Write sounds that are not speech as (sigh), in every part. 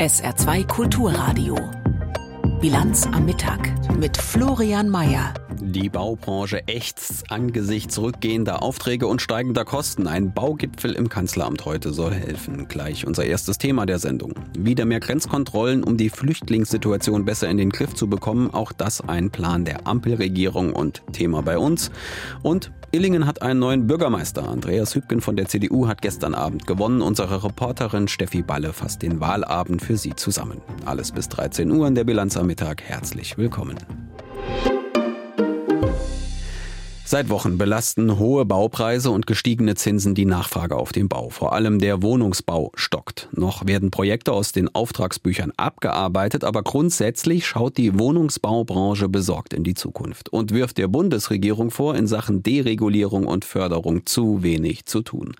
SR2 Kulturradio. Bilanz am Mittag mit Florian Mayer. Die Baubranche ächzt angesichts zurückgehender Aufträge und steigender Kosten. Ein Baugipfel im Kanzleramt heute soll helfen. Gleich unser erstes Thema der Sendung. Wieder mehr Grenzkontrollen, um die Flüchtlingssituation besser in den Griff zu bekommen. Auch das ein Plan der Ampelregierung und Thema bei uns. Und Illingen hat einen neuen Bürgermeister. Andreas Hübgen von der CDU hat gestern Abend gewonnen. Unsere Reporterin Steffi Balle fasst den Wahlabend für Sie zusammen. Alles bis 13 Uhr in der Bilanz am Mittag. Herzlich willkommen. Seit Wochen belasten hohe Baupreise und gestiegene Zinsen die Nachfrage auf den Bau. Vor allem der Wohnungsbau stockt. Noch werden Projekte aus den Auftragsbüchern abgearbeitet, aber grundsätzlich schaut die Wohnungsbaubranche besorgt in die Zukunft und wirft der Bundesregierung vor, in Sachen Deregulierung und Förderung zu wenig zu tun.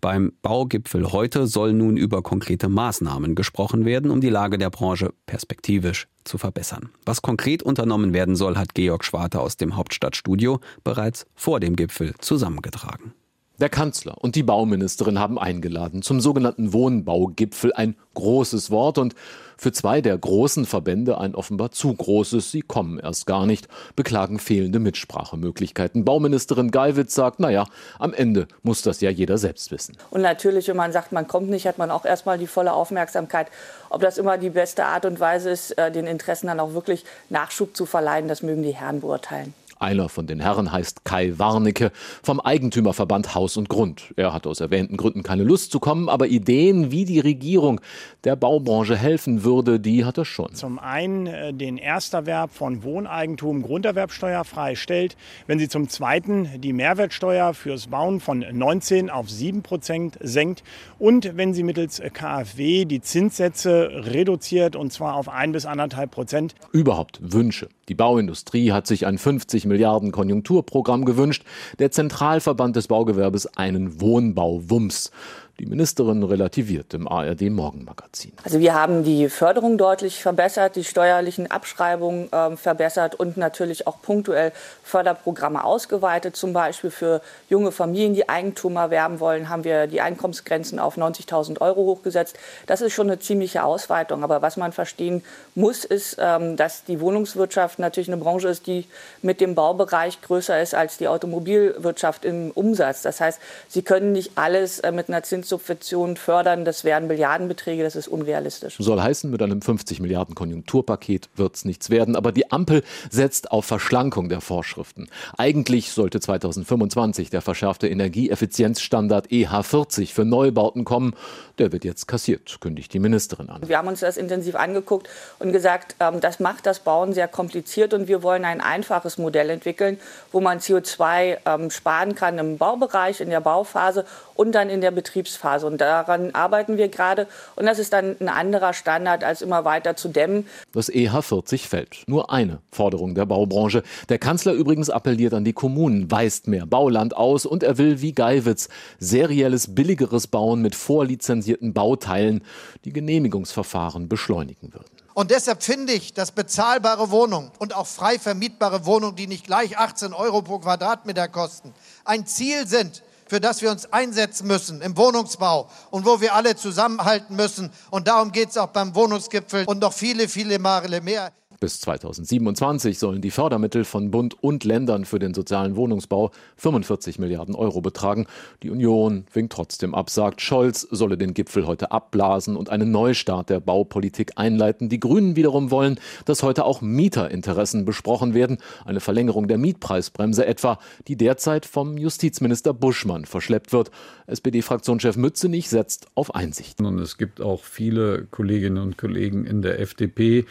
Beim Baugipfel heute soll nun über konkrete Maßnahmen gesprochen werden, um die Lage der Branche perspektivisch zu verbessern. Was konkret unternommen werden soll, hat Georg Schwarte aus dem Hauptstadtstudio bereits vor dem Gipfel zusammengetragen. Der Kanzler und die Bauministerin haben eingeladen zum sogenannten Wohnbaugipfel ein großes Wort und für zwei der großen Verbände ein offenbar zu großes. Sie kommen erst gar nicht, beklagen fehlende Mitsprachemöglichkeiten. Bauministerin Geiwitz sagt, naja, am Ende muss das ja jeder selbst wissen. Und natürlich, wenn man sagt, man kommt nicht, hat man auch erstmal die volle Aufmerksamkeit. Ob das immer die beste Art und Weise ist, äh, den Interessen dann auch wirklich Nachschub zu verleihen, das mögen die Herren beurteilen. Einer von den Herren heißt Kai Warnecke vom Eigentümerverband Haus und Grund. Er hat aus erwähnten Gründen keine Lust zu kommen, aber Ideen, wie die Regierung der Baubranche helfen würde, die hat er schon. Zum einen äh, den Ersterwerb von Wohneigentum grunderwerbsteuerfrei stellt, wenn sie zum zweiten die Mehrwertsteuer fürs Bauen von 19 auf 7 Prozent senkt und wenn sie mittels KfW die Zinssätze reduziert und zwar auf 1 bis 1,5 Prozent. Überhaupt Wünsche. Die Bauindustrie hat sich ein 50 Milliarden Konjunkturprogramm gewünscht, der Zentralverband des Baugewerbes einen Wohnbauwumms. Die Ministerin relativiert im ARD Morgenmagazin. Also wir haben die Förderung deutlich verbessert, die steuerlichen Abschreibungen äh, verbessert und natürlich auch punktuell Förderprogramme ausgeweitet. Zum Beispiel für junge Familien, die Eigentum erwerben wollen, haben wir die Einkommensgrenzen auf 90.000 Euro hochgesetzt. Das ist schon eine ziemliche Ausweitung. Aber was man verstehen muss, ist, ähm, dass die Wohnungswirtschaft natürlich eine Branche ist, die mit dem Baubereich größer ist als die Automobilwirtschaft im Umsatz. Das heißt, sie können nicht alles äh, mit einer Zins Subventionen fördern, das wären Milliardenbeträge, das ist unrealistisch. Soll heißen, mit einem 50 Milliarden Konjunkturpaket wird es nichts werden. Aber die Ampel setzt auf Verschlankung der Vorschriften. Eigentlich sollte 2025 der verschärfte Energieeffizienzstandard EH40 für Neubauten kommen. Der wird jetzt kassiert, kündigt die Ministerin an. Wir haben uns das intensiv angeguckt und gesagt, ähm, das macht das Bauen sehr kompliziert und wir wollen ein einfaches Modell entwickeln, wo man CO2 ähm, sparen kann im Baubereich, in der Bauphase und dann in der Betriebsphase. Und daran arbeiten wir gerade. Und das ist dann ein anderer Standard, als immer weiter zu dämmen. Das EH40 fällt. Nur eine Forderung der Baubranche. Der Kanzler übrigens appelliert an die Kommunen, weist mehr Bauland aus und er will wie Geiwitz serielles, billigeres Bauen mit vorlizenzierten Bauteilen, die Genehmigungsverfahren beschleunigen würden. Und deshalb finde ich, dass bezahlbare Wohnungen und auch frei vermietbare Wohnungen, die nicht gleich 18 Euro pro Quadratmeter kosten, ein Ziel sind, für das wir uns einsetzen müssen im Wohnungsbau und wo wir alle zusammenhalten müssen. Und darum geht es auch beim Wohnungsgipfel und noch viele, viele Male mehr. Bis 2027 sollen die Fördermittel von Bund und Ländern für den sozialen Wohnungsbau 45 Milliarden Euro betragen. Die Union winkt trotzdem ab, sagt Scholz solle den Gipfel heute abblasen und einen Neustart der Baupolitik einleiten. Die Grünen wiederum wollen, dass heute auch Mieterinteressen besprochen werden. Eine Verlängerung der Mietpreisbremse etwa, die derzeit vom Justizminister Buschmann verschleppt wird. SPD-Fraktionschef Mützenich setzt auf Einsicht. Und es gibt auch viele Kolleginnen und Kollegen in der FDP,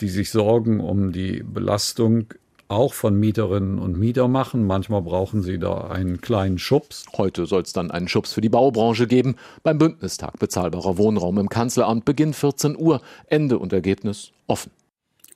die sich Sorgen um die Belastung auch von Mieterinnen und Mietern machen. Manchmal brauchen sie da einen kleinen Schubs. Heute soll es dann einen Schubs für die Baubranche geben. Beim Bündnistag bezahlbarer Wohnraum im Kanzleramt Beginn 14 Uhr. Ende und Ergebnis offen.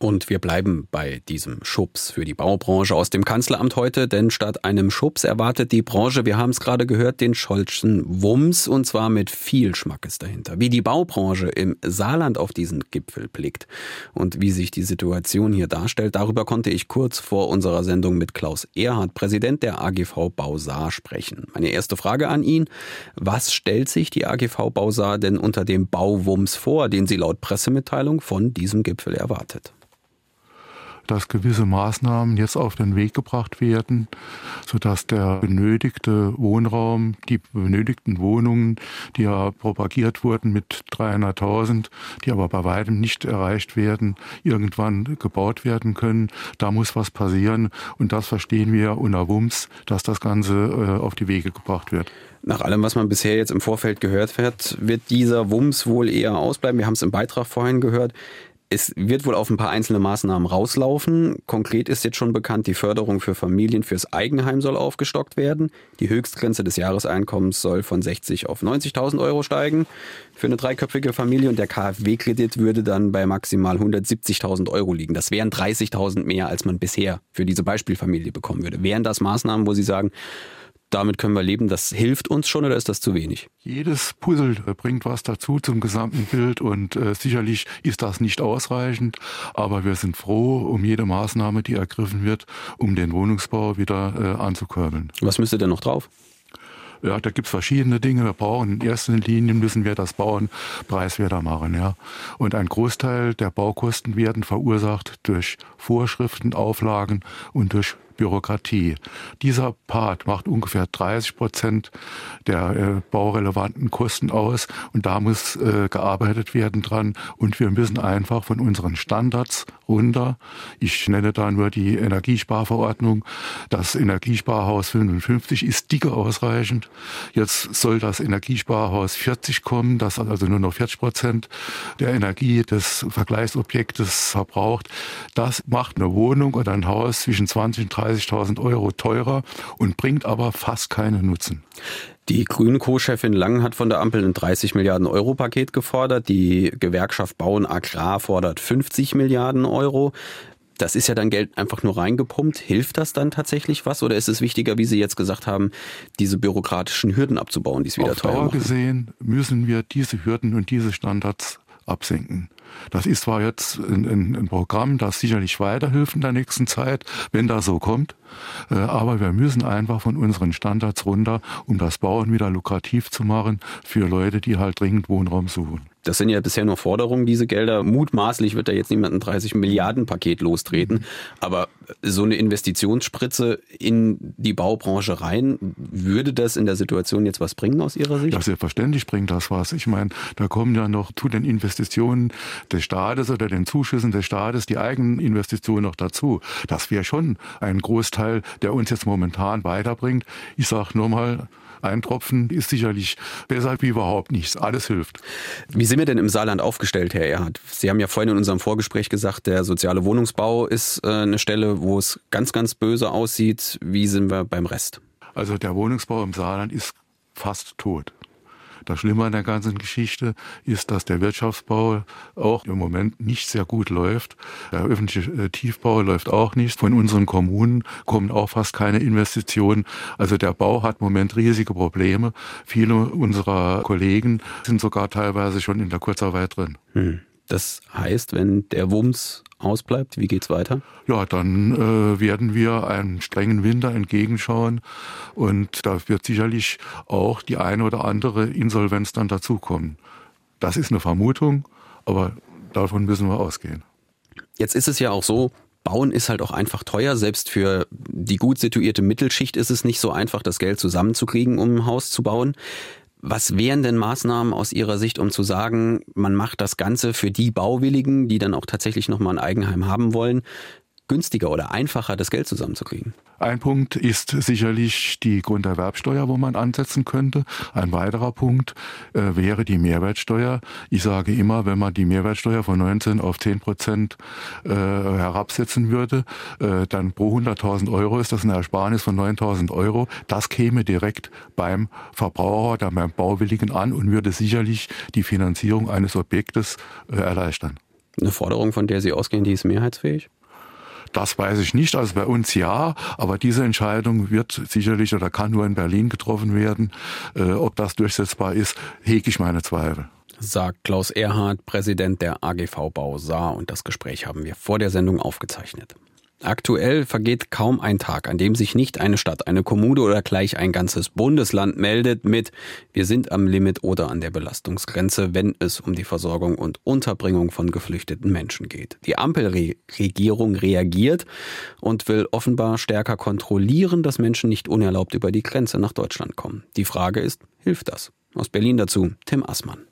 Und wir bleiben bei diesem Schubs für die Baubranche aus dem Kanzleramt heute, denn statt einem Schubs erwartet die Branche, wir haben es gerade gehört, den Scholzschen Wumms und zwar mit viel Schmackes dahinter. Wie die Baubranche im Saarland auf diesen Gipfel blickt und wie sich die Situation hier darstellt, darüber konnte ich kurz vor unserer Sendung mit Klaus Erhard, Präsident der AGV Bausaar, sprechen. Meine erste Frage an ihn, was stellt sich die AGV Bausaar denn unter dem Bauwumms vor, den sie laut Pressemitteilung von diesem Gipfel erwartet? Dass gewisse Maßnahmen jetzt auf den Weg gebracht werden, sodass der benötigte Wohnraum, die benötigten Wohnungen, die ja propagiert wurden mit 300.000, die aber bei weitem nicht erreicht werden, irgendwann gebaut werden können. Da muss was passieren und das verstehen wir unter Wumms, dass das Ganze äh, auf die Wege gebracht wird. Nach allem, was man bisher jetzt im Vorfeld gehört hat, wird dieser Wumms wohl eher ausbleiben. Wir haben es im Beitrag vorhin gehört. Es wird wohl auf ein paar einzelne Maßnahmen rauslaufen. Konkret ist jetzt schon bekannt, die Förderung für Familien fürs Eigenheim soll aufgestockt werden. Die Höchstgrenze des Jahreseinkommens soll von 60 auf 90.000 Euro steigen für eine dreiköpfige Familie und der KfW-Kredit würde dann bei maximal 170.000 Euro liegen. Das wären 30.000 mehr, als man bisher für diese Beispielfamilie bekommen würde. Wären das Maßnahmen, wo Sie sagen, damit können wir leben, das hilft uns schon oder ist das zu wenig? Jedes Puzzle bringt was dazu zum gesamten Bild und äh, sicherlich ist das nicht ausreichend, aber wir sind froh um jede Maßnahme, die ergriffen wird, um den Wohnungsbau wieder äh, anzukurbeln. Was müsste denn noch drauf? Ja, da gibt's verschiedene Dinge. Wir brauchen in erster Linie müssen wir das Bauen preiswerter machen, ja. Und ein Großteil der Baukosten werden verursacht durch Vorschriften, Auflagen und durch Bürokratie. Dieser Part macht ungefähr 30 Prozent der äh, baurelevanten Kosten aus und da muss äh, gearbeitet werden dran und wir müssen einfach von unseren Standards runter. Ich nenne da nur die Energiesparverordnung. Das Energiesparhaus 55 ist dicke ausreichend. Jetzt soll das Energiesparhaus 40 kommen, das also nur noch 40 Prozent der Energie des Vergleichsobjektes verbraucht. Das macht eine Wohnung oder ein Haus zwischen 20 und 30 30.000 Euro teurer und bringt aber fast keinen Nutzen. Die grünen Co-Chefin Lang hat von der Ampel ein 30 Milliarden Euro Paket gefordert. Die Gewerkschaft Bauen Agrar fordert 50 Milliarden Euro. Das ist ja dann Geld einfach nur reingepumpt. Hilft das dann tatsächlich was? Oder ist es wichtiger, wie Sie jetzt gesagt haben, diese bürokratischen Hürden abzubauen, die es wieder Auf teuer Dauer machen? gesehen müssen wir diese Hürden und diese Standards absenken. Das ist zwar jetzt ein, ein, ein, Programm, das sicherlich weiterhilft in der nächsten Zeit, wenn das so kommt, aber wir müssen einfach von unseren Standards runter, um das Bauen wieder lukrativ zu machen für Leute, die halt dringend Wohnraum suchen. Das sind ja bisher nur Forderungen, diese Gelder. Mutmaßlich wird da jetzt niemand ein 30 Milliarden Paket lostreten. Aber so eine Investitionsspritze in die Baubranche rein, würde das in der Situation jetzt was bringen aus Ihrer Sicht? Ja, selbstverständlich bringt das was. Ich meine, da kommen ja noch zu den Investitionen des Staates oder den Zuschüssen des Staates die eigenen Investitionen noch dazu. Das wäre schon ein Großteil, der uns jetzt momentan weiterbringt. Ich sage nur mal, ein Tropfen ist sicherlich besser wie überhaupt nichts. Alles hilft. Wie sind wir denn im Saarland aufgestellt, Herr Erhard? Sie haben ja vorhin in unserem Vorgespräch gesagt, der soziale Wohnungsbau ist äh, eine Stelle, wo es ganz, ganz böse aussieht. Wie sind wir beim Rest? Also der Wohnungsbau im Saarland ist fast tot. Das Schlimme an der ganzen Geschichte ist, dass der Wirtschaftsbau auch im Moment nicht sehr gut läuft. Der öffentliche äh, Tiefbau läuft auch nicht. Von unseren Kommunen kommen auch fast keine Investitionen. Also der Bau hat im Moment riesige Probleme. Viele unserer Kollegen sind sogar teilweise schon in der Kurzarbeit drin. Hm. Das heißt, wenn der Wumms ausbleibt, wie geht's weiter? Ja, dann äh, werden wir einem strengen Winter entgegenschauen und da wird sicherlich auch die eine oder andere Insolvenz dann dazukommen. Das ist eine Vermutung, aber davon müssen wir ausgehen. Jetzt ist es ja auch so, Bauen ist halt auch einfach teuer. Selbst für die gut situierte Mittelschicht ist es nicht so einfach, das Geld zusammenzukriegen, um ein Haus zu bauen. Was wären denn Maßnahmen aus Ihrer Sicht, um zu sagen, man macht das Ganze für die Bauwilligen, die dann auch tatsächlich nochmal ein Eigenheim haben wollen, günstiger oder einfacher, das Geld zusammenzukriegen? Ein Punkt ist sicherlich die Grunderwerbsteuer, wo man ansetzen könnte. Ein weiterer Punkt äh, wäre die Mehrwertsteuer. Ich sage immer, wenn man die Mehrwertsteuer von 19 auf 10 Prozent äh, herabsetzen würde, äh, dann pro 100.000 Euro ist das eine Ersparnis von 9.000 Euro. Das käme direkt beim Verbraucher, beim Bauwilligen an und würde sicherlich die Finanzierung eines Objektes äh, erleichtern. Eine Forderung, von der Sie ausgehen, die ist mehrheitsfähig? Das weiß ich nicht. Also bei uns ja, aber diese Entscheidung wird sicherlich oder kann nur in Berlin getroffen werden. Äh, ob das durchsetzbar ist, hege ich meine Zweifel. Sagt Klaus Erhard, Präsident der AGV Bau Saar. Und das Gespräch haben wir vor der Sendung aufgezeichnet. Aktuell vergeht kaum ein Tag, an dem sich nicht eine Stadt, eine Kommune oder gleich ein ganzes Bundesland meldet mit Wir sind am Limit oder an der Belastungsgrenze, wenn es um die Versorgung und Unterbringung von geflüchteten Menschen geht. Die Ampelregierung reagiert und will offenbar stärker kontrollieren, dass Menschen nicht unerlaubt über die Grenze nach Deutschland kommen. Die Frage ist, hilft das? Aus Berlin dazu Tim Assmann.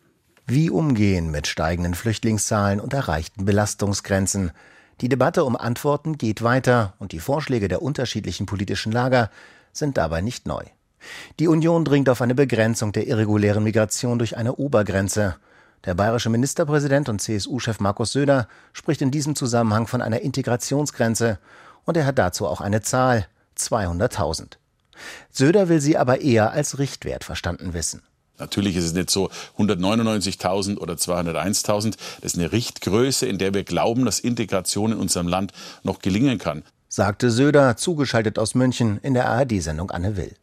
Wie umgehen mit steigenden Flüchtlingszahlen und erreichten Belastungsgrenzen? Die Debatte um Antworten geht weiter und die Vorschläge der unterschiedlichen politischen Lager sind dabei nicht neu. Die Union dringt auf eine Begrenzung der irregulären Migration durch eine Obergrenze. Der bayerische Ministerpräsident und CSU-Chef Markus Söder spricht in diesem Zusammenhang von einer Integrationsgrenze und er hat dazu auch eine Zahl 200.000. Söder will sie aber eher als Richtwert verstanden wissen. Natürlich ist es nicht so 199.000 oder 201.000. Das ist eine Richtgröße, in der wir glauben, dass Integration in unserem Land noch gelingen kann. Sagte Söder, zugeschaltet aus München in der ARD-Sendung Anne Will.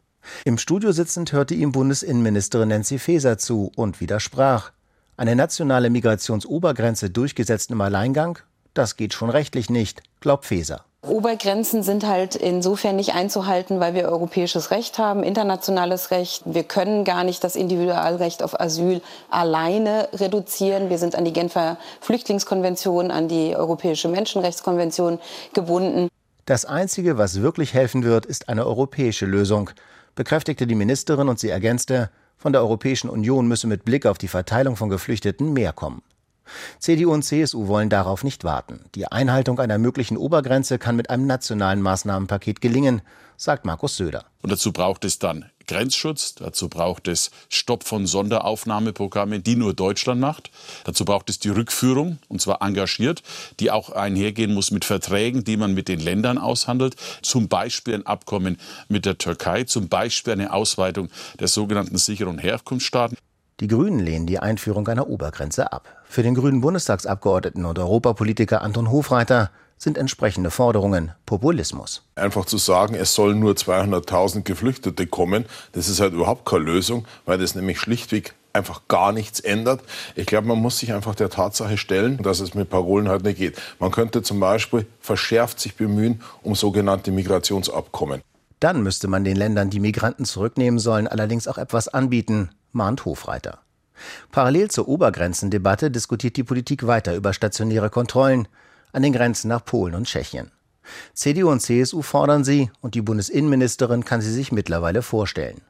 Im Studio sitzend hörte ihm Bundesinnenministerin Nancy Faeser zu und widersprach. Eine nationale Migrationsobergrenze durchgesetzt im Alleingang? Das geht schon rechtlich nicht, glaubt Faeser. Obergrenzen sind halt insofern nicht einzuhalten, weil wir europäisches Recht haben, internationales Recht. Wir können gar nicht das Individualrecht auf Asyl alleine reduzieren. Wir sind an die Genfer Flüchtlingskonvention, an die Europäische Menschenrechtskonvention gebunden. Das Einzige, was wirklich helfen wird, ist eine europäische Lösung, bekräftigte die Ministerin und sie ergänzte, von der Europäischen Union müsse mit Blick auf die Verteilung von Geflüchteten mehr kommen. CDU und CSU wollen darauf nicht warten. Die Einhaltung einer möglichen Obergrenze kann mit einem nationalen Maßnahmenpaket gelingen, sagt Markus Söder. Und dazu braucht es dann Grenzschutz, dazu braucht es Stopp von Sonderaufnahmeprogrammen, die nur Deutschland macht. Dazu braucht es die Rückführung, und zwar engagiert, die auch einhergehen muss mit Verträgen, die man mit den Ländern aushandelt. Zum Beispiel ein Abkommen mit der Türkei, zum Beispiel eine Ausweitung der sogenannten sicheren Herkunftsstaaten. Die Grünen lehnen die Einführung einer Obergrenze ab. Für den grünen Bundestagsabgeordneten und Europapolitiker Anton Hofreiter sind entsprechende Forderungen Populismus. Einfach zu sagen, es sollen nur 200.000 Geflüchtete kommen, das ist halt überhaupt keine Lösung, weil das nämlich schlichtweg einfach gar nichts ändert. Ich glaube, man muss sich einfach der Tatsache stellen, dass es mit Parolen halt nicht geht. Man könnte zum Beispiel verschärft sich bemühen um sogenannte Migrationsabkommen. Dann müsste man den Ländern, die Migranten zurücknehmen sollen, allerdings auch etwas anbieten, mahnt Hofreiter. Parallel zur Obergrenzendebatte diskutiert die Politik weiter über stationäre Kontrollen an den Grenzen nach Polen und Tschechien. CDU und CSU fordern sie und die Bundesinnenministerin kann sie sich mittlerweile vorstellen.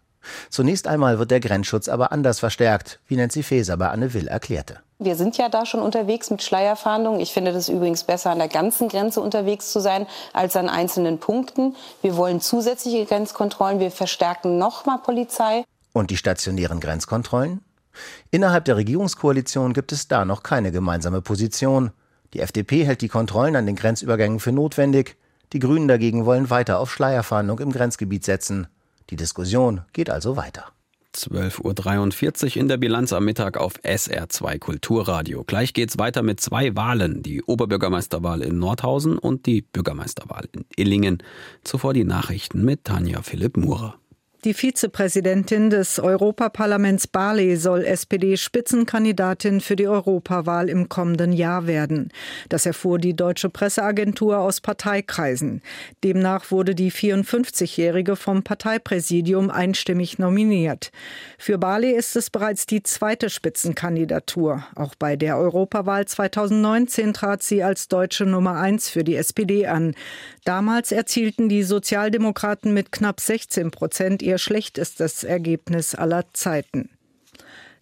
Zunächst einmal wird der Grenzschutz aber anders verstärkt, wie Nancy Faeser bei Anne Will erklärte. Wir sind ja da schon unterwegs mit Schleierfahndung. Ich finde es übrigens besser, an der ganzen Grenze unterwegs zu sein, als an einzelnen Punkten. Wir wollen zusätzliche Grenzkontrollen. Wir verstärken nochmal Polizei. Und die stationären Grenzkontrollen? Innerhalb der Regierungskoalition gibt es da noch keine gemeinsame Position. Die FDP hält die Kontrollen an den Grenzübergängen für notwendig. Die Grünen dagegen wollen weiter auf Schleierfahndung im Grenzgebiet setzen. Die Diskussion geht also weiter. 12.43 Uhr in der Bilanz am Mittag auf SR2 Kulturradio. Gleich geht's weiter mit zwei Wahlen. Die Oberbürgermeisterwahl in Nordhausen und die Bürgermeisterwahl in Illingen. Zuvor die Nachrichten mit Tanja Philipp Murer. Die Vizepräsidentin des Europaparlaments Barley soll SPD-Spitzenkandidatin für die Europawahl im kommenden Jahr werden. Das erfuhr die deutsche Presseagentur aus Parteikreisen. Demnach wurde die 54-Jährige vom Parteipräsidium einstimmig nominiert. Für Barley ist es bereits die zweite Spitzenkandidatur. Auch bei der Europawahl 2019 trat sie als deutsche Nummer eins für die SPD an. Damals erzielten die Sozialdemokraten mit knapp 16 Prozent ihr schlechtestes Ergebnis aller Zeiten.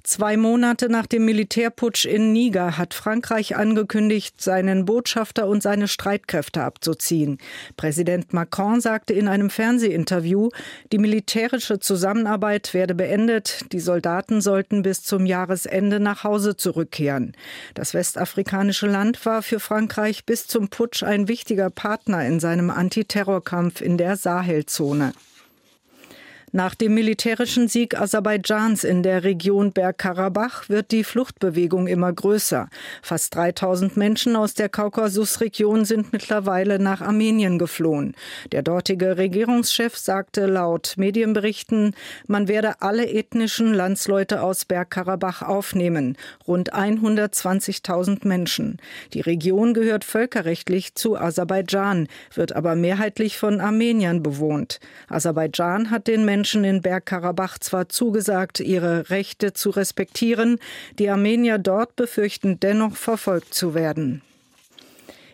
Zwei Monate nach dem Militärputsch in Niger hat Frankreich angekündigt, seinen Botschafter und seine Streitkräfte abzuziehen. Präsident Macron sagte in einem Fernsehinterview, die militärische Zusammenarbeit werde beendet, die Soldaten sollten bis zum Jahresende nach Hause zurückkehren. Das westafrikanische Land war für Frankreich bis zum Putsch ein wichtiger Partner in seinem Antiterrorkampf in der Sahelzone. Nach dem militärischen Sieg Aserbaidschans in der Region Bergkarabach wird die Fluchtbewegung immer größer. Fast 3000 Menschen aus der Kaukasusregion sind mittlerweile nach Armenien geflohen. Der dortige Regierungschef sagte laut Medienberichten, man werde alle ethnischen Landsleute aus Bergkarabach aufnehmen. Rund 120.000 Menschen. Die Region gehört völkerrechtlich zu Aserbaidschan, wird aber mehrheitlich von Armeniern bewohnt. Aserbaidschan hat den Menschen Menschen in Bergkarabach zwar zugesagt, ihre Rechte zu respektieren, die Armenier dort befürchten dennoch verfolgt zu werden.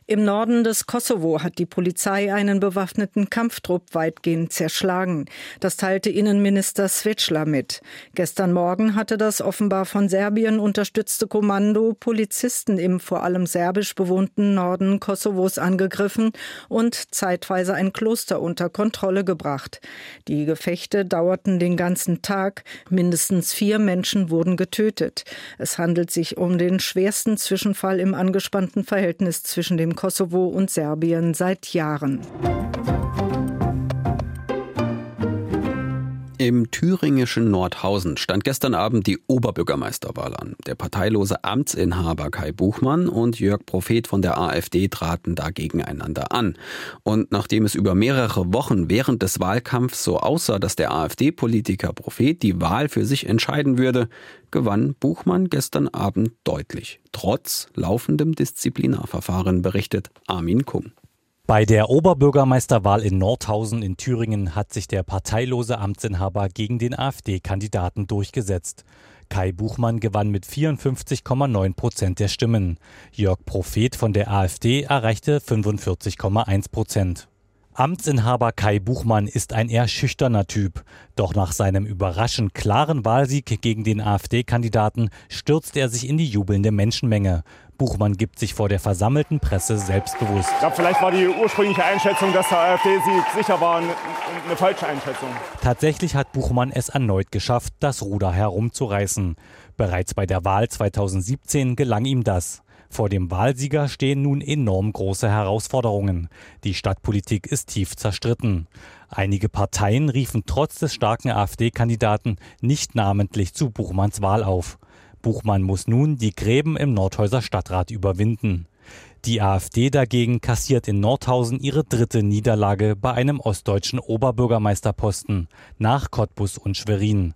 Im Norden des Kosovo hat die Polizei einen bewaffneten Kampftrupp weitgehend zerschlagen. Das teilte Innenminister Svecla mit. Gestern Morgen hatte das offenbar von Serbien unterstützte Kommando Polizisten im vor allem serbisch bewohnten Norden Kosovos angegriffen und zeitweise ein Kloster unter Kontrolle gebracht. Die Gefechte dauerten den ganzen Tag. Mindestens vier Menschen wurden getötet. Es handelt sich um den schwersten Zwischenfall im angespannten Verhältnis zwischen dem Kosovo und Serbien seit Jahren. Im thüringischen Nordhausen stand gestern Abend die Oberbürgermeisterwahl an. Der parteilose Amtsinhaber Kai Buchmann und Jörg Prophet von der AfD traten da gegeneinander an. Und nachdem es über mehrere Wochen während des Wahlkampfs so aussah, dass der AfD-Politiker Prophet die Wahl für sich entscheiden würde, gewann Buchmann gestern Abend deutlich. Trotz laufendem Disziplinarverfahren, berichtet Armin Kung. Bei der Oberbürgermeisterwahl in Nordhausen in Thüringen hat sich der parteilose Amtsinhaber gegen den AfD-Kandidaten durchgesetzt. Kai Buchmann gewann mit 54,9 Prozent der Stimmen. Jörg Prophet von der AfD erreichte 45,1 Prozent. Amtsinhaber Kai Buchmann ist ein eher schüchterner Typ. Doch nach seinem überraschend klaren Wahlsieg gegen den AfD-Kandidaten stürzt er sich in die jubelnde Menschenmenge. Buchmann gibt sich vor der versammelten Presse selbstbewusst. Ich glaube, vielleicht war die ursprüngliche Einschätzung, dass der AfD-Sieg sicher war, eine, eine falsche Einschätzung. Tatsächlich hat Buchmann es erneut geschafft, das Ruder herumzureißen. Bereits bei der Wahl 2017 gelang ihm das. Vor dem Wahlsieger stehen nun enorm große Herausforderungen. Die Stadtpolitik ist tief zerstritten. Einige Parteien riefen trotz des starken AfD-Kandidaten nicht namentlich zu Buchmanns Wahl auf. Buchmann muss nun die Gräben im Nordhäuser Stadtrat überwinden. Die AfD dagegen kassiert in Nordhausen ihre dritte Niederlage bei einem ostdeutschen Oberbürgermeisterposten nach Cottbus und Schwerin.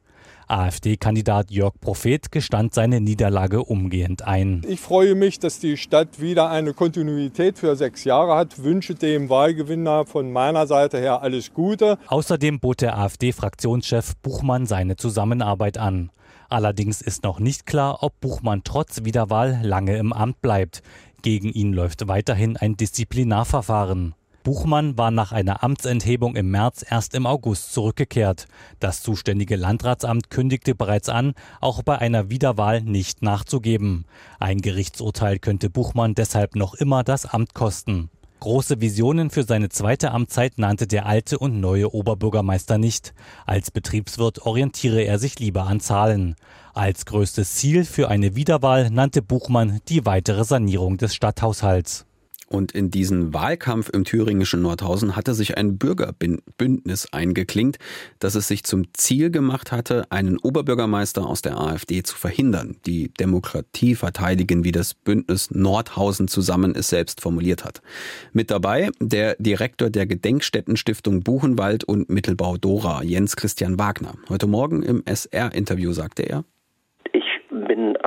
AfD-Kandidat Jörg Prophet gestand seine Niederlage umgehend ein. Ich freue mich, dass die Stadt wieder eine Kontinuität für sechs Jahre hat. Wünsche dem Wahlgewinner von meiner Seite her alles Gute. Außerdem bot der AfD-Fraktionschef Buchmann seine Zusammenarbeit an. Allerdings ist noch nicht klar, ob Buchmann trotz Wiederwahl lange im Amt bleibt. Gegen ihn läuft weiterhin ein Disziplinarverfahren. Buchmann war nach einer Amtsenthebung im März erst im August zurückgekehrt. Das zuständige Landratsamt kündigte bereits an, auch bei einer Wiederwahl nicht nachzugeben. Ein Gerichtsurteil könnte Buchmann deshalb noch immer das Amt kosten. Große Visionen für seine zweite Amtszeit nannte der alte und neue Oberbürgermeister nicht. Als Betriebswirt orientiere er sich lieber an Zahlen. Als größtes Ziel für eine Wiederwahl nannte Buchmann die weitere Sanierung des Stadthaushalts. Und in diesen Wahlkampf im thüringischen Nordhausen hatte sich ein Bürgerbündnis eingeklinkt, das es sich zum Ziel gemacht hatte, einen Oberbürgermeister aus der AfD zu verhindern, die Demokratie verteidigen, wie das Bündnis Nordhausen zusammen es selbst formuliert hat. Mit dabei der Direktor der Gedenkstättenstiftung Buchenwald und Mittelbau Dora, Jens Christian Wagner. Heute Morgen im SR-Interview sagte er, bin wirklich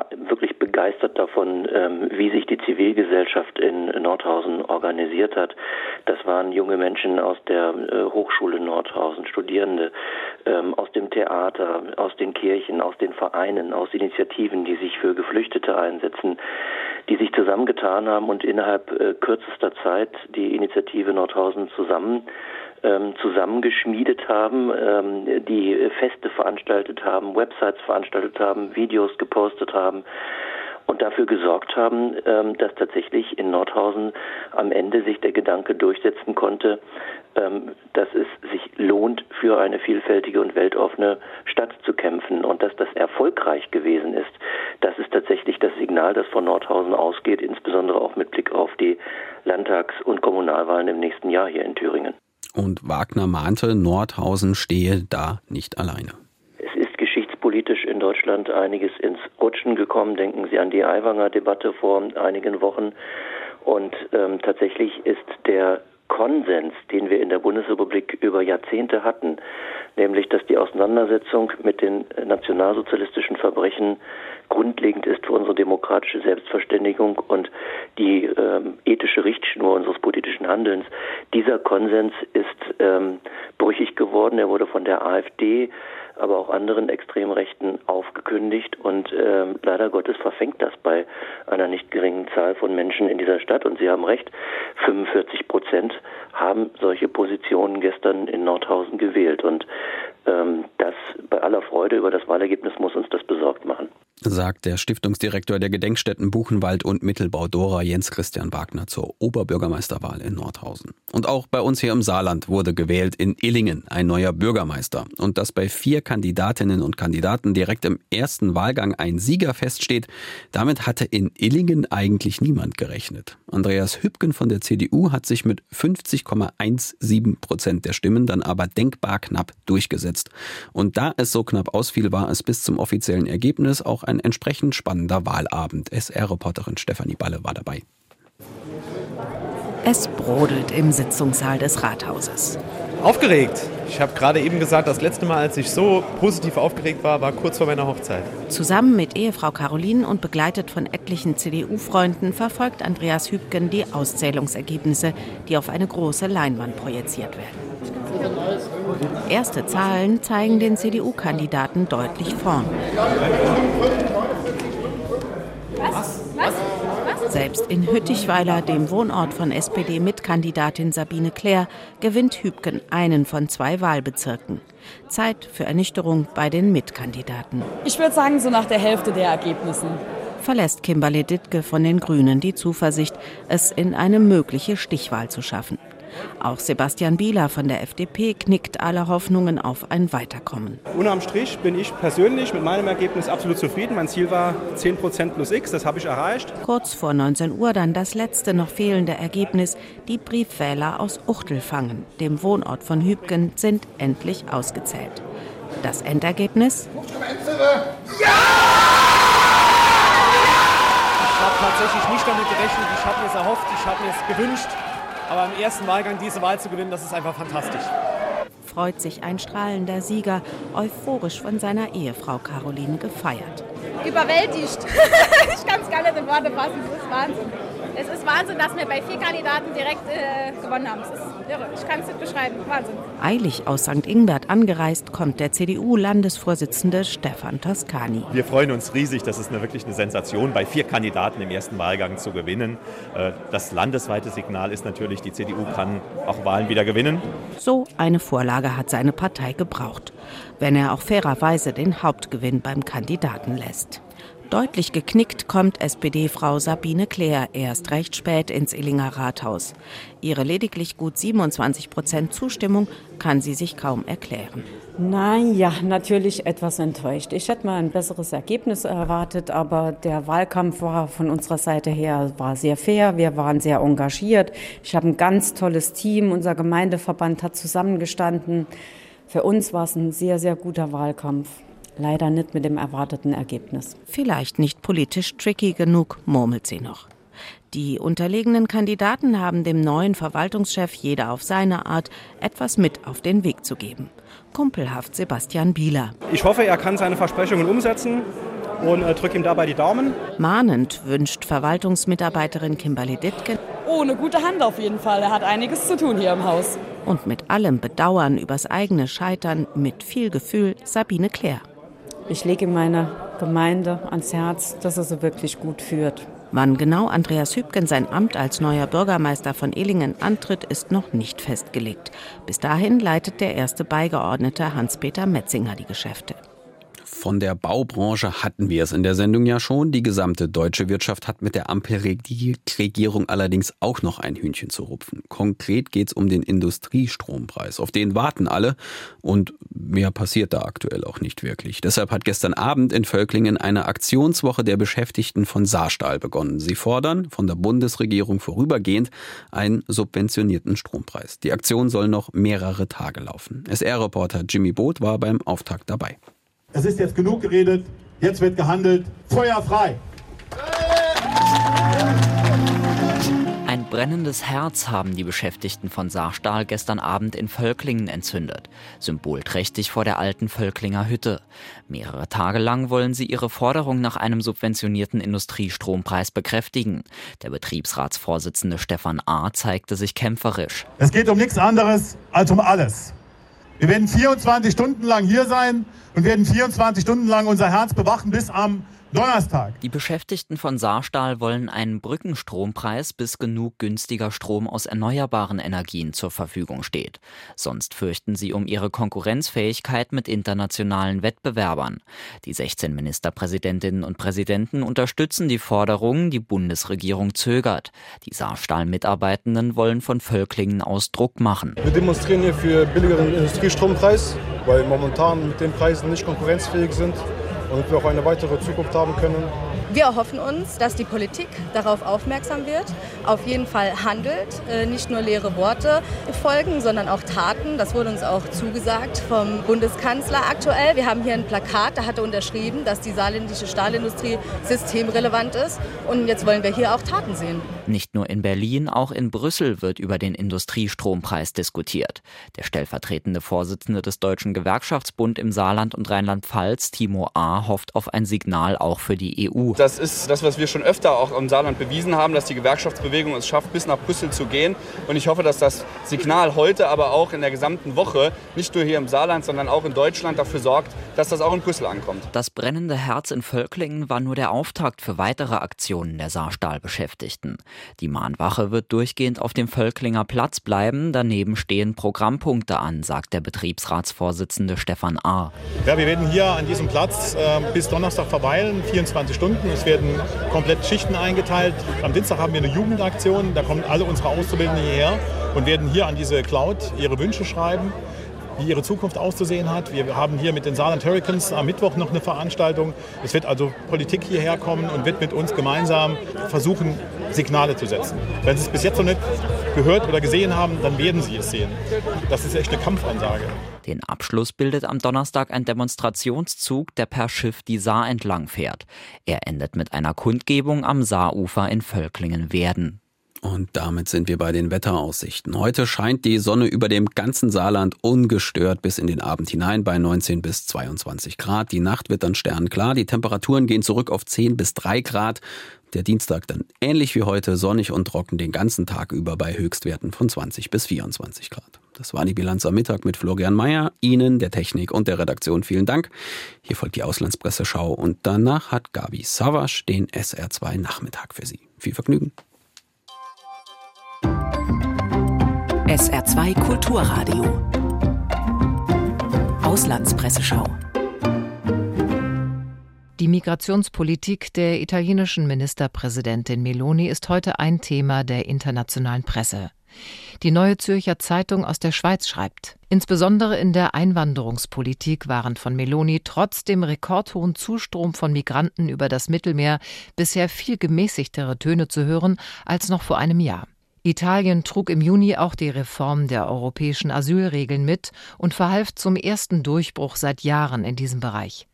begeistert davon, ähm, wie sich die Zivilgesellschaft in Nordhausen organisiert hat. Das waren junge Menschen aus der äh, Hochschule Nordhausen, Studierende, ähm, aus dem Theater, aus den Kirchen, aus den Vereinen, aus Initiativen, die sich für Geflüchtete einsetzen, die sich zusammengetan haben und innerhalb äh, kürzester Zeit die Initiative Nordhausen zusammen ähm, zusammengeschmiedet haben, die Feste veranstaltet haben, Websites veranstaltet haben, Videos gepostet haben dafür gesorgt haben, ähm, dass tatsächlich in Nordhausen am Ende sich der Gedanke durchsetzen konnte, ähm, dass es sich lohnt, für eine vielfältige und weltoffene Stadt zu kämpfen und dass das erfolgreich gewesen ist. Das ist tatsächlich das Signal, das von Nordhausen ausgeht, insbesondere auch mit Blick auf die Landtags- und Kommunalwahlen im nächsten Jahr hier in Thüringen. Und Wagner mahnte, Nordhausen stehe da nicht alleine. Geschichtspolitisch in Deutschland einiges ins Rutschen gekommen. Denken Sie an die Aiwanger Debatte vor einigen Wochen. Und ähm, tatsächlich ist der Konsens, den wir in der Bundesrepublik über Jahrzehnte hatten, nämlich dass die Auseinandersetzung mit den nationalsozialistischen Verbrechen grundlegend ist für unsere demokratische Selbstverständigung und die ähm, ethische Richtschnur unseres politischen Handelns. Dieser Konsens ist ähm, brüchig geworden. Er wurde von der AfD aber auch anderen Extremrechten aufgekündigt und äh, leider Gottes verfängt das bei einer nicht geringen Zahl von Menschen in dieser Stadt. Und Sie haben recht, 45 Prozent haben solche Positionen gestern in Nordhausen gewählt. Und das bei aller Freude über das Wahlergebnis muss uns das besorgt machen sagt der Stiftungsdirektor der Gedenkstätten Buchenwald und Mittelbau Dora Jens Christian Wagner zur Oberbürgermeisterwahl in Nordhausen. Und auch bei uns hier im Saarland wurde gewählt in Illingen ein neuer Bürgermeister. Und dass bei vier Kandidatinnen und Kandidaten direkt im ersten Wahlgang ein Sieger feststeht, damit hatte in Illingen eigentlich niemand gerechnet. Andreas Hübken von der CDU hat sich mit 50,17 Prozent der Stimmen dann aber denkbar knapp durchgesetzt. Und da es so knapp ausfiel, war es bis zum offiziellen Ergebnis auch ein entsprechend spannender Wahlabend. SR-Reporterin Stefanie Balle war dabei. Es brodelt im Sitzungssaal des Rathauses. Aufgeregt. Ich habe gerade eben gesagt, das letzte Mal, als ich so positiv aufgeregt war, war kurz vor meiner Hochzeit. Zusammen mit Ehefrau Caroline und begleitet von etlichen CDU-Freunden verfolgt Andreas Hübgen die Auszählungsergebnisse, die auf eine große Leinwand projiziert werden. Erste Zahlen zeigen den CDU-Kandidaten deutlich vorn. Was? Was? Selbst in Hüttichweiler, dem Wohnort von SPD-Mitkandidatin Sabine Claire, gewinnt Hübken einen von zwei Wahlbezirken. Zeit für Ernüchterung bei den Mitkandidaten. Ich würde sagen, so nach der Hälfte der Ergebnissen verlässt Kimberly Dittke von den Grünen die Zuversicht, es in eine mögliche Stichwahl zu schaffen. Auch Sebastian Bieler von der FDP knickt alle Hoffnungen auf ein Weiterkommen. Unterm Strich bin ich persönlich mit meinem Ergebnis absolut zufrieden. Mein Ziel war 10% plus X, das habe ich erreicht. Kurz vor 19 Uhr dann das letzte noch fehlende Ergebnis. Die Briefwähler aus Uchtelfangen, dem Wohnort von Hübgen, sind endlich ausgezählt. Das Endergebnis? Ja! Ich habe tatsächlich nicht damit gerechnet. Ich habe mir es erhofft, ich habe mir es gewünscht. Aber im ersten Wahlgang diese Wahl zu gewinnen, das ist einfach fantastisch. Freut sich ein strahlender Sieger, euphorisch von seiner Ehefrau Caroline gefeiert. Überwältigt. (laughs) ich kann es gar nicht in Worte fassen, das ist Wahnsinn. Es ist Wahnsinn, dass wir bei vier Kandidaten direkt äh, gewonnen haben. Es ist irre. Ich kann es nicht beschreiben. Wahnsinn. Eilig aus St. Ingbert angereist kommt der CDU-Landesvorsitzende Stefan Toscani. Wir freuen uns riesig. Das ist eine, wirklich eine Sensation, bei vier Kandidaten im ersten Wahlgang zu gewinnen. Äh, das landesweite Signal ist natürlich, die CDU kann auch Wahlen wieder gewinnen. So eine Vorlage hat seine Partei gebraucht, wenn er auch fairerweise den Hauptgewinn beim Kandidaten lässt. Deutlich geknickt kommt SPD-Frau Sabine Claire erst recht spät ins Illinger Rathaus. Ihre lediglich gut 27 Prozent Zustimmung kann sie sich kaum erklären. Nein, ja, natürlich etwas enttäuscht. Ich hätte mal ein besseres Ergebnis erwartet, aber der Wahlkampf war von unserer Seite her war sehr fair. Wir waren sehr engagiert. Ich habe ein ganz tolles Team. Unser Gemeindeverband hat zusammengestanden. Für uns war es ein sehr, sehr guter Wahlkampf. Leider nicht mit dem erwarteten Ergebnis. Vielleicht nicht politisch tricky genug, murmelt sie noch. Die unterlegenen Kandidaten haben dem neuen Verwaltungschef jeder auf seine Art etwas mit auf den Weg zu geben. Kumpelhaft Sebastian Bieler. Ich hoffe, er kann seine Versprechungen umsetzen und äh, drücke ihm dabei die Daumen. Mahnend wünscht Verwaltungsmitarbeiterin Kimberly Dittgen. Ohne gute Hand auf jeden Fall. Er hat einiges zu tun hier im Haus. Und mit allem Bedauern übers eigene Scheitern mit viel Gefühl Sabine Claire. Ich lege meiner Gemeinde ans Herz, dass er sie wirklich gut führt. Wann genau Andreas Hübken sein Amt als neuer Bürgermeister von Illingen antritt, ist noch nicht festgelegt. Bis dahin leitet der erste Beigeordnete Hans-Peter Metzinger die Geschäfte. Von der Baubranche hatten wir es in der Sendung ja schon. Die gesamte deutsche Wirtschaft hat mit der Ampelregierung allerdings auch noch ein Hühnchen zu rupfen. Konkret geht es um den Industriestrompreis. Auf den warten alle und mehr passiert da aktuell auch nicht wirklich. Deshalb hat gestern Abend in Völklingen eine Aktionswoche der Beschäftigten von Saarstahl begonnen. Sie fordern von der Bundesregierung vorübergehend einen subventionierten Strompreis. Die Aktion soll noch mehrere Tage laufen. SR-Reporter Jimmy Boot war beim Auftakt dabei. Es ist jetzt genug geredet, jetzt wird gehandelt. Feuer frei! Ein brennendes Herz haben die Beschäftigten von Saarstahl gestern Abend in Völklingen entzündet. Symbolträchtig vor der alten Völklinger Hütte. Mehrere Tage lang wollen sie ihre Forderung nach einem subventionierten Industriestrompreis bekräftigen. Der Betriebsratsvorsitzende Stefan A. zeigte sich kämpferisch. Es geht um nichts anderes als um alles. Wir werden 24 Stunden lang hier sein und werden 24 Stunden lang unser Herz bewachen bis am Donnerstag. Die Beschäftigten von Saarstahl wollen einen Brückenstrompreis, bis genug günstiger Strom aus erneuerbaren Energien zur Verfügung steht. Sonst fürchten sie um ihre Konkurrenzfähigkeit mit internationalen Wettbewerbern. Die 16 Ministerpräsidentinnen und Präsidenten unterstützen die Forderungen, die Bundesregierung zögert. Die Saarstahl-Mitarbeitenden wollen von Völklingen aus Druck machen. Wir demonstrieren hier für billigeren Industriestrompreis, weil momentan mit den Preisen nicht konkurrenzfähig sind und wir auch eine weitere Zukunft haben können. Wir erhoffen uns, dass die Politik darauf aufmerksam wird, auf jeden Fall handelt, äh, nicht nur leere Worte folgen, sondern auch Taten. Das wurde uns auch zugesagt vom Bundeskanzler aktuell. Wir haben hier ein Plakat, da hat er unterschrieben, dass die saarländische Stahlindustrie systemrelevant ist. Und jetzt wollen wir hier auch Taten sehen. Nicht nur in Berlin, auch in Brüssel wird über den Industriestrompreis diskutiert. Der stellvertretende Vorsitzende des Deutschen Gewerkschaftsbund im Saarland und Rheinland-Pfalz, Timo A., hofft auf ein Signal auch für die EU. Das ist das, was wir schon öfter auch im Saarland bewiesen haben, dass die Gewerkschaftsbewegung es schafft, bis nach Brüssel zu gehen. Und ich hoffe, dass das Signal heute, aber auch in der gesamten Woche, nicht nur hier im Saarland, sondern auch in Deutschland dafür sorgt, dass das auch in Brüssel ankommt. Das brennende Herz in Völklingen war nur der Auftakt für weitere Aktionen der Saarstahl-Beschäftigten. Die Mahnwache wird durchgehend auf dem Völklinger Platz bleiben. Daneben stehen Programmpunkte an, sagt der Betriebsratsvorsitzende Stefan A. Ja, wir werden hier an diesem Platz äh, bis Donnerstag verweilen, 24 Stunden. Es werden komplett Schichten eingeteilt. Am Dienstag haben wir eine Jugendaktion. Da kommen alle unsere Auszubildenden hierher und werden hier an diese Cloud ihre Wünsche schreiben wie ihre Zukunft auszusehen hat. Wir haben hier mit den Saarland Hurricanes am Mittwoch noch eine Veranstaltung. Es wird also Politik hierher kommen und wird mit uns gemeinsam versuchen, Signale zu setzen. Wenn Sie es bis jetzt noch nicht gehört oder gesehen haben, dann werden Sie es sehen. Das ist echt eine Kampfansage. Den Abschluss bildet am Donnerstag ein Demonstrationszug, der per Schiff die Saar entlang fährt. Er endet mit einer Kundgebung am Saarufer in Völklingen-Werden. Und damit sind wir bei den Wetteraussichten. Heute scheint die Sonne über dem ganzen Saarland ungestört bis in den Abend hinein bei 19 bis 22 Grad. Die Nacht wird dann sternklar. Die Temperaturen gehen zurück auf 10 bis 3 Grad. Der Dienstag dann ähnlich wie heute sonnig und trocken den ganzen Tag über bei Höchstwerten von 20 bis 24 Grad. Das war die Bilanz am Mittag mit Florian Mayer. Ihnen, der Technik und der Redaktion vielen Dank. Hier folgt die Auslandspresseschau und danach hat Gabi Savasch den SR2 Nachmittag für Sie. Viel Vergnügen. SR2 Kulturradio. Auslandspresseschau. Die Migrationspolitik der italienischen Ministerpräsidentin Meloni ist heute ein Thema der internationalen Presse. Die Neue Zürcher Zeitung aus der Schweiz schreibt, insbesondere in der Einwanderungspolitik waren von Meloni trotz dem rekordhohen Zustrom von Migranten über das Mittelmeer bisher viel gemäßigtere Töne zu hören als noch vor einem Jahr. Italien trug im Juni auch die Reform der europäischen Asylregeln mit und verhalf zum ersten Durchbruch seit Jahren in diesem Bereich.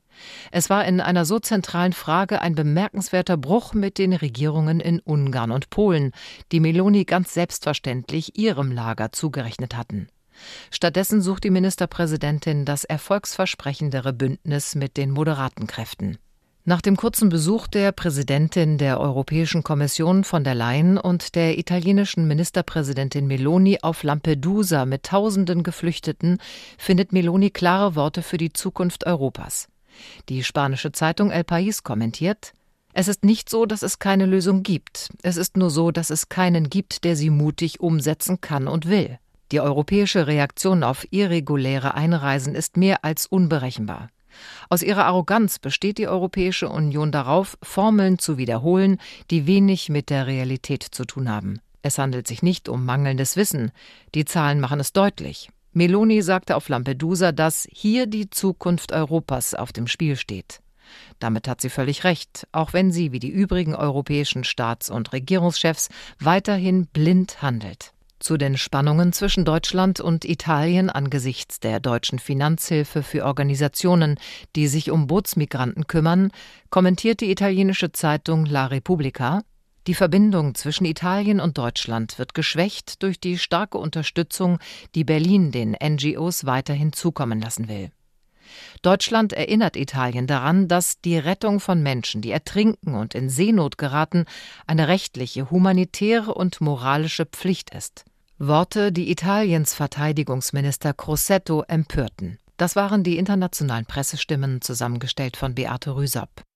Es war in einer so zentralen Frage ein bemerkenswerter Bruch mit den Regierungen in Ungarn und Polen, die Meloni ganz selbstverständlich ihrem Lager zugerechnet hatten. Stattdessen sucht die Ministerpräsidentin das erfolgsversprechendere Bündnis mit den moderaten Kräften. Nach dem kurzen Besuch der Präsidentin der Europäischen Kommission von der Leyen und der italienischen Ministerpräsidentin Meloni auf Lampedusa mit tausenden Geflüchteten findet Meloni klare Worte für die Zukunft Europas. Die spanische Zeitung El País kommentiert Es ist nicht so, dass es keine Lösung gibt. Es ist nur so, dass es keinen gibt, der sie mutig umsetzen kann und will. Die europäische Reaktion auf irreguläre Einreisen ist mehr als unberechenbar. Aus ihrer Arroganz besteht die Europäische Union darauf, Formeln zu wiederholen, die wenig mit der Realität zu tun haben. Es handelt sich nicht um mangelndes Wissen. Die Zahlen machen es deutlich. Meloni sagte auf Lampedusa, dass hier die Zukunft Europas auf dem Spiel steht. Damit hat sie völlig recht, auch wenn sie wie die übrigen europäischen Staats- und Regierungschefs weiterhin blind handelt. Zu den Spannungen zwischen Deutschland und Italien angesichts der deutschen Finanzhilfe für Organisationen, die sich um Bootsmigranten kümmern, kommentiert die italienische Zeitung La Repubblica die Verbindung zwischen Italien und Deutschland wird geschwächt durch die starke Unterstützung, die Berlin den NGOs weiterhin zukommen lassen will. Deutschland erinnert Italien daran, dass die Rettung von Menschen, die ertrinken und in Seenot geraten, eine rechtliche, humanitäre und moralische Pflicht ist. Worte, die Italiens Verteidigungsminister Crosetto empörten. Das waren die internationalen Pressestimmen, zusammengestellt von Beate Rüsop.